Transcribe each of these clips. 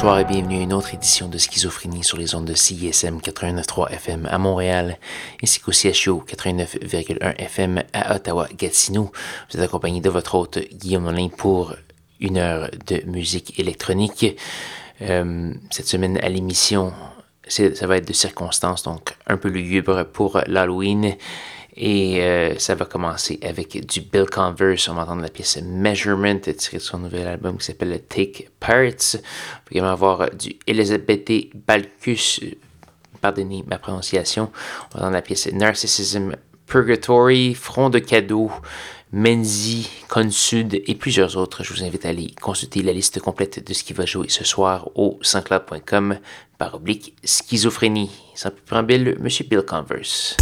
Bonsoir et bienvenue à une autre édition de Schizophrénie sur les ondes de CISM 89.3 FM à Montréal, ainsi qu'au CHO 89.1 FM à Ottawa-Gatineau. Vous êtes accompagné de votre hôte Guillaume Nolin pour une heure de musique électronique. Euh, cette semaine à l'émission, ça va être de circonstances, donc un peu lugubre pour l'Halloween. Et euh, ça va commencer avec du Bill Converse. On va entendre la pièce Measurement tirée de son nouvel album qui s'appelle Take Parts. On va également avoir du Elizabeth Balkus. Pardonnez ma prononciation. On va entendre la pièce Narcissism Purgatory, Front de cadeau, Menzi, Consud et plusieurs autres. Je vous invite à aller consulter la liste complète de ce qui va jouer ce soir au sanscloud.com par oblique schizophrénie. Sans plus préambule, Monsieur Bill Converse.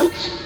Oops.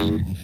Thank.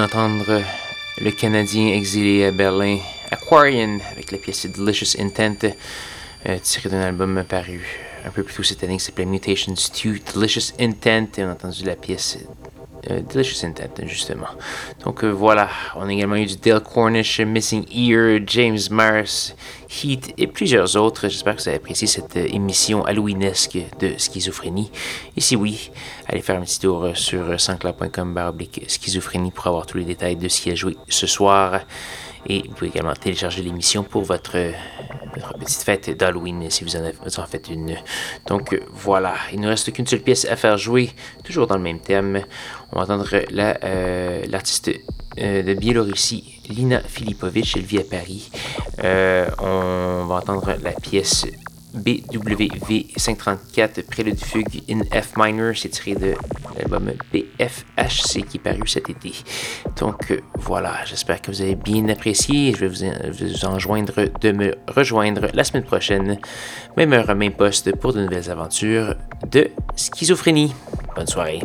D'entendre le Canadien exilé à Berlin, Aquarian, avec la pièce Delicious Intent, tirée d'un album paru un peu plus tôt cette année qui s'appelait Mutations 2, Delicious Intent, et on a entendu la pièce euh, Delicious Intent, justement. Donc euh, voilà, on a également eu du Dale Cornish, Missing Ear, James Mars, Heat et plusieurs autres. J'espère que vous avez apprécié cette euh, émission halloweenesque de schizophrénie. Et si oui, allez faire un petit tour sur sanscloud.com schizophrénie pour avoir tous les détails de ce qui a joué ce soir. Et vous pouvez également télécharger l'émission pour votre, petite fête d'Halloween si vous en, avez, en faites une. Donc voilà, il ne reste qu'une seule pièce à faire jouer, toujours dans le même thème. On va entendre euh, l'artiste euh, de Biélorussie, Lina Filipovic, elle vit à Paris. Euh, on va entendre la pièce BWV 534 Prélude Fugue in F minor, c'est tiré de l'album BFHC qui est paru cet été. Donc euh, voilà, j'espère que vous avez bien apprécié. Je vais vous, vous enjoindre de me rejoindre la semaine prochaine, même heure, même poste pour de nouvelles aventures de schizophrénie. Bonne soirée.